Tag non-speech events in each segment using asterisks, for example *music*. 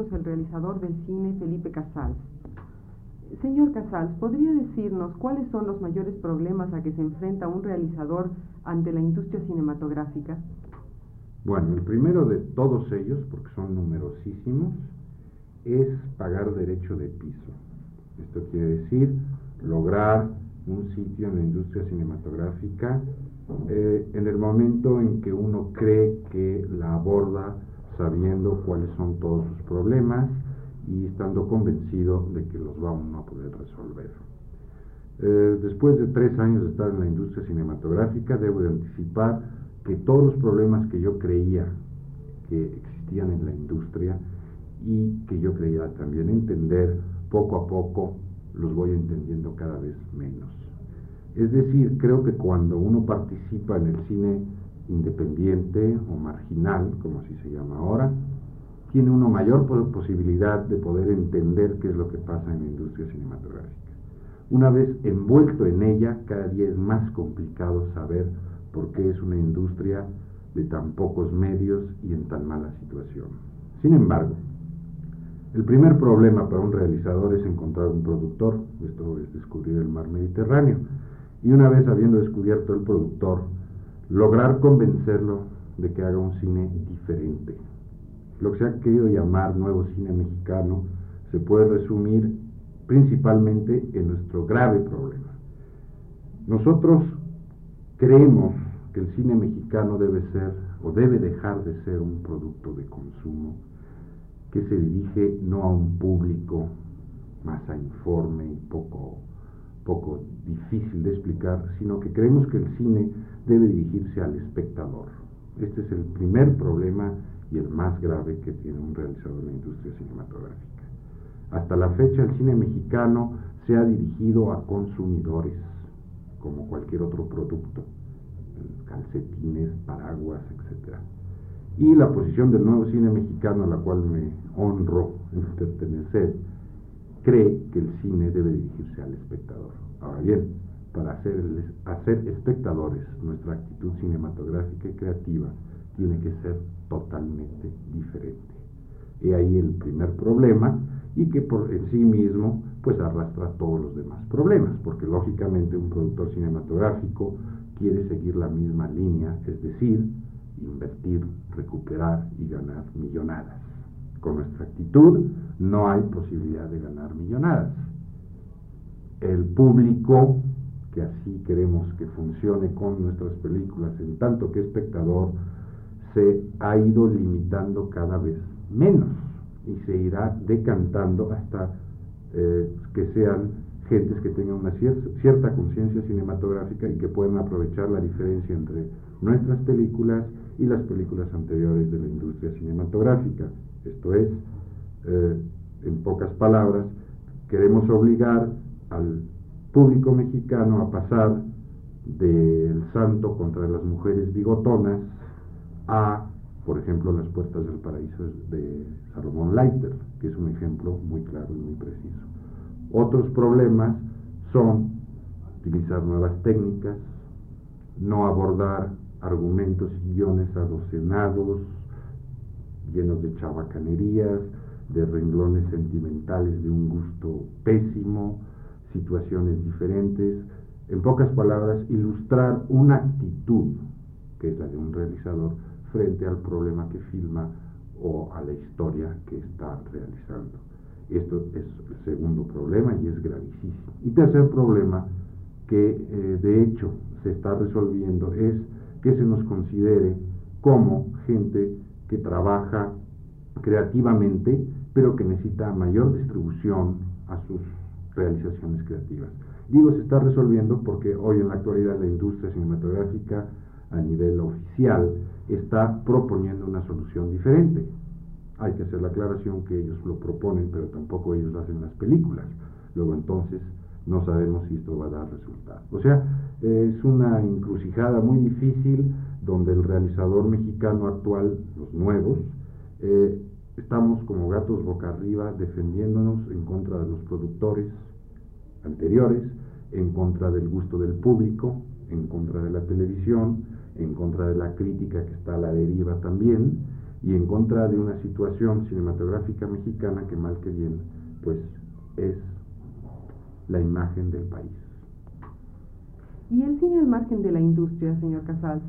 Nosotros el realizador del cine Felipe Casals. Señor Casals, ¿podría decirnos cuáles son los mayores problemas a que se enfrenta un realizador ante la industria cinematográfica? Bueno, el primero de todos ellos, porque son numerosísimos, es pagar derecho de piso. Esto quiere decir lograr un sitio en la industria cinematográfica eh, en el momento en que uno cree que la aborda sabiendo cuáles son todos sus problemas y estando convencido de que los va uno a poder resolver. Eh, después de tres años de estar en la industria cinematográfica, debo de anticipar que todos los problemas que yo creía que existían en la industria y que yo creía también entender, poco a poco los voy entendiendo cada vez menos. Es decir, creo que cuando uno participa en el cine independiente o marginal, como así se llama ahora, tiene uno mayor posibilidad de poder entender qué es lo que pasa en la industria cinematográfica. Una vez envuelto en ella, cada día es más complicado saber porque es una industria de tan pocos medios y en tan mala situación. Sin embargo, el primer problema para un realizador es encontrar un productor, esto es descubrir el mar Mediterráneo, y una vez habiendo descubierto el productor, lograr convencerlo de que haga un cine diferente. Lo que se ha querido llamar nuevo cine mexicano se puede resumir principalmente en nuestro grave problema. Nosotros creemos que el cine mexicano debe ser o debe dejar de ser un producto de consumo que se dirige no a un público más a informe y poco, poco difícil de explicar, sino que creemos que el cine debe dirigirse al espectador. Este es el primer problema y el más grave que tiene un realizador en la industria cinematográfica. Hasta la fecha el cine mexicano se ha dirigido a consumidores, como cualquier otro producto, calcetines, paraguas, etc. Y la posición del nuevo cine mexicano, a la cual me honro en pertenecer, cree que el cine debe dirigirse al espectador. Ahora bien, para hacer, espectadores, nuestra actitud cinematográfica y creativa tiene que ser totalmente diferente. He ahí el primer problema y que por en sí mismo pues arrastra todos los demás problemas, porque lógicamente un productor cinematográfico quiere seguir la misma línea, es decir, invertir, recuperar y ganar millonadas. Con nuestra actitud no hay posibilidad de ganar millonadas. El público, que así queremos que funcione con nuestras películas, en tanto que espectador, se ha ido limitando cada vez menos y se irá decantando hasta eh, que sean gentes que tengan una cierta conciencia cinematográfica y que puedan aprovechar la diferencia entre nuestras películas y las películas anteriores de la industria cinematográfica. Esto es, eh, en pocas palabras, queremos obligar al público mexicano a pasar del santo contra las mujeres bigotonas a, por ejemplo, las puertas del paraíso de Salomón Leiter, que es un ejemplo muy claro y muy preciso. Otros problemas son utilizar nuevas técnicas, no abordar argumentos y guiones adocenados, llenos de chabacanerías, de renglones sentimentales de un gusto pésimo, situaciones diferentes. En pocas palabras, ilustrar una actitud, que es la de un realizador, frente al problema que filma o a la historia que está realizando. Esto es el segundo problema y es gravísimo. Y tercer problema que eh, de hecho se está resolviendo es que se nos considere como gente que trabaja creativamente, pero que necesita mayor distribución a sus realizaciones creativas. Digo se está resolviendo porque hoy en la actualidad la industria cinematográfica a nivel oficial está proponiendo una solución diferente. Hay que hacer la aclaración que ellos lo proponen, pero tampoco ellos hacen las películas. Luego entonces no sabemos si esto va a dar resultado. O sea, es una encrucijada muy difícil donde el realizador mexicano actual, los nuevos, eh, estamos como gatos boca arriba defendiéndonos en contra de los productores anteriores, en contra del gusto del público, en contra de la televisión, en contra de la crítica que está a la deriva también, y en contra de una situación cinematográfica mexicana que mal que bien, pues es la imagen del país. ¿Y el cine al margen de la industria, señor Casals?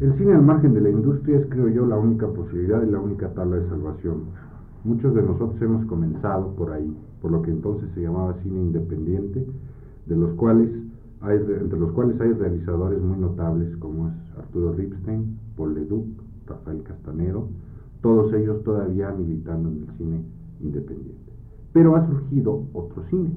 El cine al margen de la industria es, creo yo, la única posibilidad y la única tabla de salvación. Muchos de nosotros hemos comenzado por ahí, por lo que entonces se llamaba cine independiente, de los cuales hay, entre los cuales hay realizadores muy notables como es Arturo Ripstein, Paul Leduc, Rafael Castanero, todos ellos todavía militando en el cine independiente. Pero ha surgido otro cine,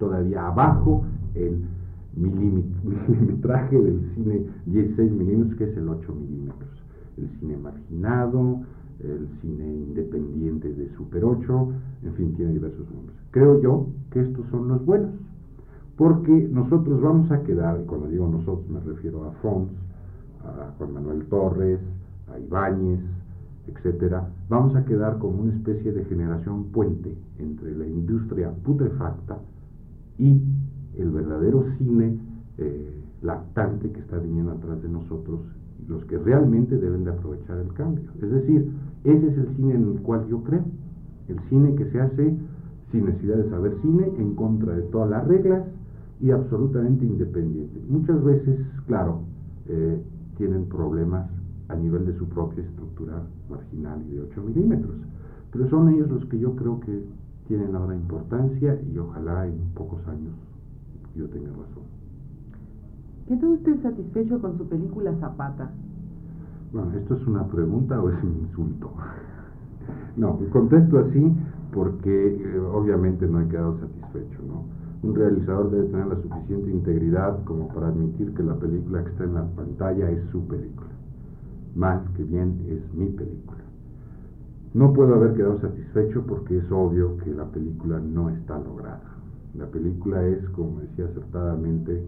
todavía abajo el *laughs* milimetraje del cine 16 milímetros, que es el 8 milímetros. El cine marginado, el cine independiente de Super 8, en fin, tiene diversos nombres. Creo yo que estos son los buenos, porque nosotros vamos a quedar, y cuando digo nosotros me refiero a Fons, a Juan Manuel Torres, a Ibáñez, etcétera, vamos a quedar como una especie de generación puente entre la industria putrefacta y el verdadero cine eh, lactante que está viniendo atrás de nosotros, los que realmente deben de aprovechar el cambio. Es decir, ese es el cine en el cual yo creo, el cine que se hace sin necesidad de saber cine, en contra de todas las reglas y absolutamente independiente. Muchas veces, claro, eh, tienen problemas a nivel de su propia estructura marginal y de 8 milímetros, pero son ellos los que yo creo que tienen ahora importancia y ojalá en pocos años yo tenga razón. ¿Quedó usted satisfecho con su película Zapata? Bueno, ¿esto es una pregunta o es un insulto? *laughs* no, contesto así porque eh, obviamente no he quedado satisfecho, ¿no? Un realizador debe tener la suficiente integridad como para admitir que la película que está en la pantalla es su película. Más que bien es mi película. No puedo haber quedado satisfecho porque es obvio que la película no está lograda. La película es, como decía acertadamente,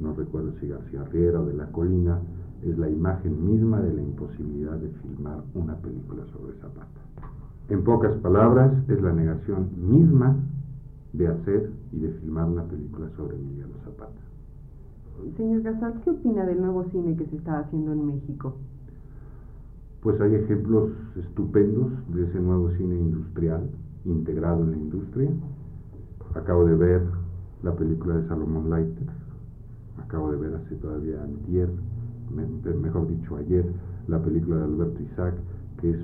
no recuerdo si García Riera o de La Colina, es la imagen misma de la imposibilidad de filmar una película sobre Zapata. En pocas palabras, es la negación misma de hacer y de filmar una película sobre Emiliano Zapata. Señor Casal, ¿qué opina del nuevo cine que se está haciendo en México? Pues hay ejemplos estupendos de ese nuevo cine industrial, integrado en la industria, Acabo de ver la película de Salomón Leiter, acabo de ver hace todavía antier, mejor dicho ayer, la película de Alberto Isaac, que es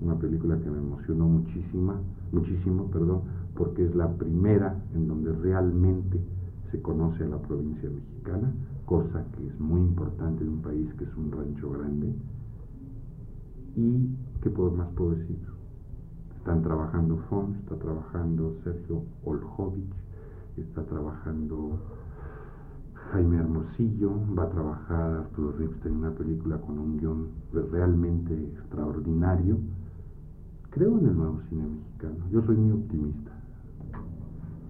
una película que me emocionó muchísima, muchísimo, perdón, porque es la primera en donde realmente se conoce a la provincia mexicana, cosa que es muy importante en un país que es un rancho grande. ¿Y qué más puedo decir? Están trabajando Fons, está trabajando Sergio Oljovich, está trabajando Jaime Hermosillo, va a trabajar Arturo Ripstein en una película con un guion realmente extraordinario. Creo en el nuevo cine mexicano, yo soy muy optimista.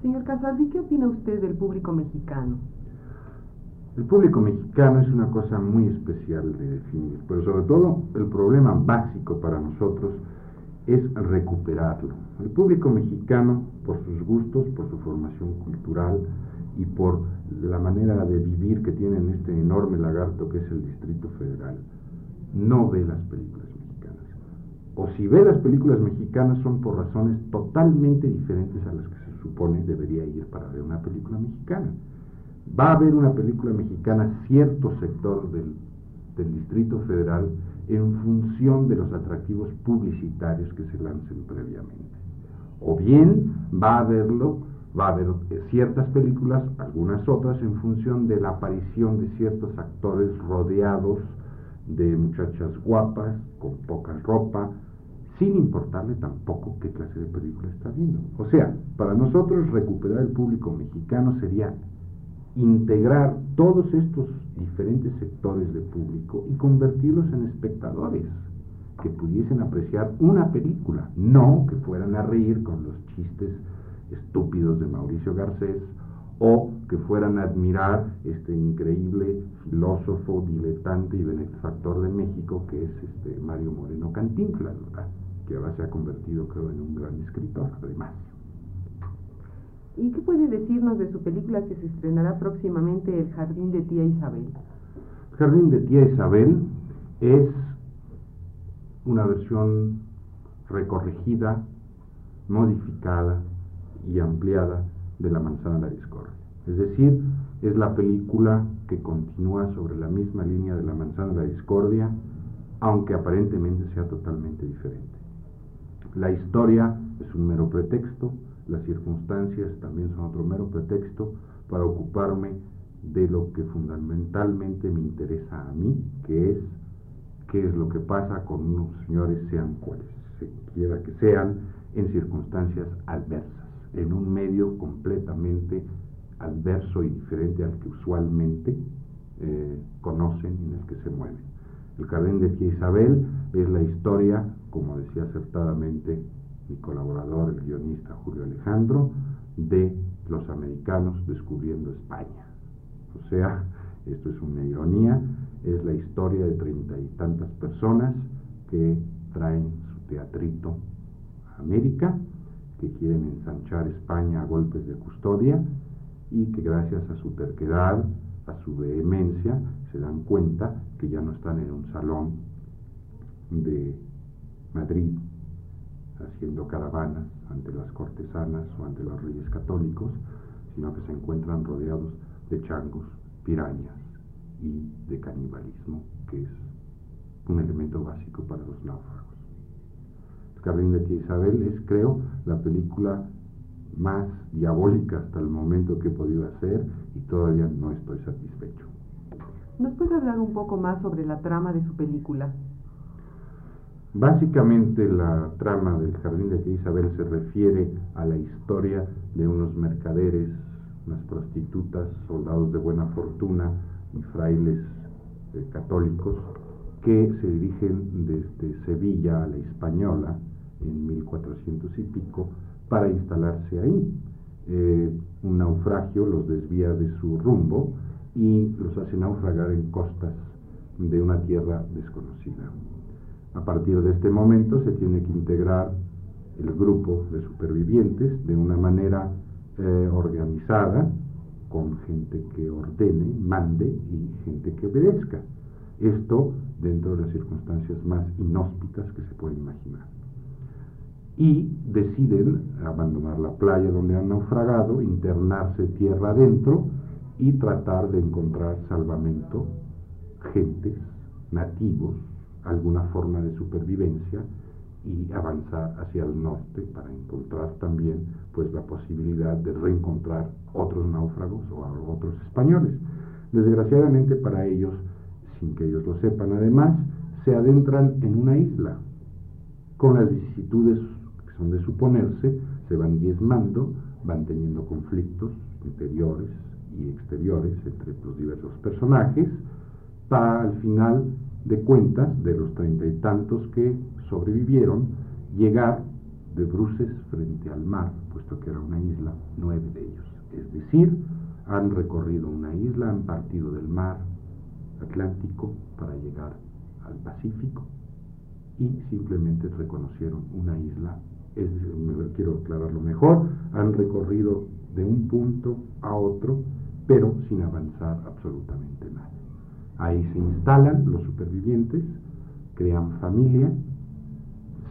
Señor Casaldi, ¿qué opina usted del público mexicano? El público mexicano es una cosa muy especial de definir, pero sobre todo el problema básico para nosotros es recuperarlo. El público mexicano, por sus gustos, por su formación cultural y por la manera de vivir que tiene en este enorme lagarto que es el Distrito Federal, no ve las películas mexicanas. O si ve las películas mexicanas son por razones totalmente diferentes a las que se supone debería ir para ver una película mexicana. Va a haber una película mexicana cierto sector del, del Distrito Federal en función de los atractivos publicitarios que se lancen previamente. O bien va a haberlo, va a haber ciertas películas, algunas otras, en función de la aparición de ciertos actores rodeados de muchachas guapas, con poca ropa, sin importarle tampoco qué clase de película está viendo. O sea, para nosotros recuperar el público mexicano sería integrar todos estos diferentes sectores de público y convertirlos en espectadores que pudiesen apreciar una película, no que fueran a reír con los chistes estúpidos de Mauricio Garcés o que fueran a admirar este increíble filósofo, diletante y benefactor de México que es este Mario Moreno Cantinflas, que ahora se ha convertido creo en un gran escritor además. ¿Y qué puede decirnos de su película que se estrenará próximamente, El Jardín de Tía Isabel? El Jardín de Tía Isabel es una versión recorregida, modificada y ampliada de La Manzana de la Discordia. Es decir, es la película que continúa sobre la misma línea de La Manzana de la Discordia, aunque aparentemente sea totalmente diferente. La historia es un mero pretexto, las circunstancias también son otro mero pretexto para ocuparme de lo que fundamentalmente me interesa a mí, que es qué es lo que pasa con unos señores, sean cuales se quiera que sean, en circunstancias adversas, en un medio completamente adverso y diferente al que usualmente eh, conocen y en el que se mueven. El Jardín de Tía Isabel es la historia, como decía acertadamente mi colaborador, el guionista Julio Alejandro, de los americanos descubriendo España. O sea, esto es una ironía, es la historia de treinta y tantas personas que traen su teatrito a América, que quieren ensanchar España a golpes de custodia y que gracias a su terquedad, a su vehemencia, se dan cuenta que ya no están en un salón de Madrid haciendo caravanas ante las cortesanas o ante los reyes católicos, sino que se encuentran rodeados de changos, pirañas y de canibalismo, que es un elemento básico para los náufragos. El Jardín de Tía Isabel es, creo, la película más diabólica hasta el momento que he podido hacer y todavía no estoy satisfecho. ¿Nos puede hablar un poco más sobre la trama de su película? Básicamente la trama del Jardín de Isabel se refiere a la historia de unos mercaderes, unas prostitutas, soldados de buena fortuna y frailes eh, católicos que se dirigen desde Sevilla a la Española en 1400 y pico para instalarse ahí. Eh, un naufragio los desvía de su rumbo y los hace naufragar en costas de una tierra desconocida. A partir de este momento se tiene que integrar el grupo de supervivientes de una manera eh, organizada, con gente que ordene, mande y gente que obedezca. Esto dentro de las circunstancias más inhóspitas que se pueden imaginar. Y deciden abandonar la playa donde han naufragado, internarse tierra adentro y tratar de encontrar salvamento, gentes, nativos, alguna forma de supervivencia y avanzar hacia el norte para encontrar también pues la posibilidad de reencontrar otros náufragos o otros españoles. Desgraciadamente para ellos, sin que ellos lo sepan además, se adentran en una isla con las vicisitudes que son de suponerse, se van diezmando, van teniendo conflictos interiores y exteriores entre los diversos personajes, para al final de cuentas de los treinta y tantos que sobrevivieron, llegar de bruces frente al mar, puesto que era una isla, nueve de ellos. Es decir, han recorrido una isla, han partido del mar Atlántico para llegar al Pacífico y simplemente reconocieron una isla. Es, quiero aclararlo mejor, han recorrido de un punto a otro, pero sin avanzar absolutamente nada. Ahí se instalan los supervivientes, crean familia,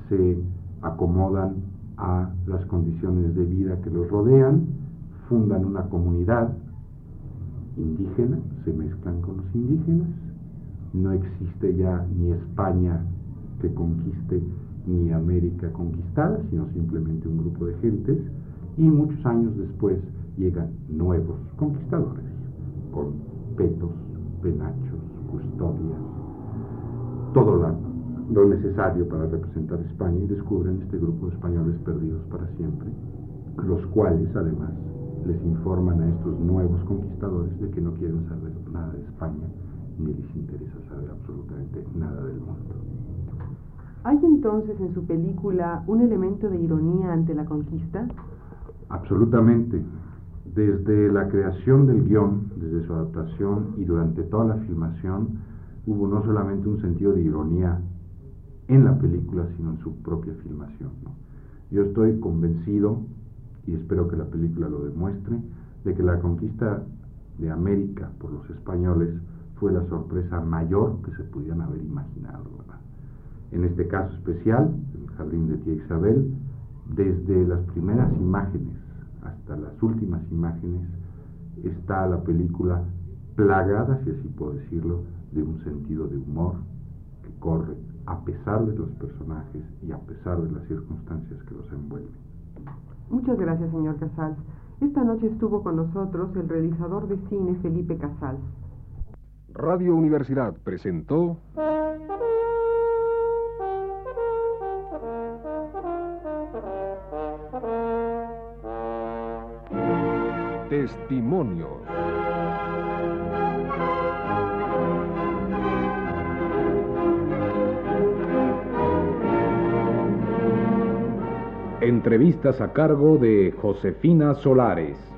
se acomodan a las condiciones de vida que los rodean, fundan una comunidad indígena, se mezclan con los indígenas, no existe ya ni España que conquiste ni América conquistada, sino simplemente un grupo de gentes, y muchos años después llegan nuevos conquistadores, con petos, penachos, custodias, todo la lo necesario para representar a España y descubren este grupo de españoles perdidos para siempre, los cuales además les informan a estos nuevos conquistadores de que no quieren saber nada de España ni les interesa saber absolutamente nada del mundo. ¿Hay entonces en su película un elemento de ironía ante la conquista? Absolutamente. Desde la creación del guion, desde su adaptación y durante toda la filmación, hubo no solamente un sentido de ironía en la película, sino en su propia filmación. Yo estoy convencido, y espero que la película lo demuestre, de que la conquista de América por los españoles fue la sorpresa mayor que se pudieran haber imaginado. En este caso especial, el jardín de Tía Isabel, desde las primeras imágenes hasta las últimas imágenes, está la película plagada, si así puedo decirlo, de un sentido de humor que corre a pesar de los personajes y a pesar de las circunstancias que los envuelven. Muchas gracias, señor Casals. Esta noche estuvo con nosotros el realizador de cine Felipe Casals. Radio Universidad presentó Testimonio. Entrevistas a cargo de Josefina Solares.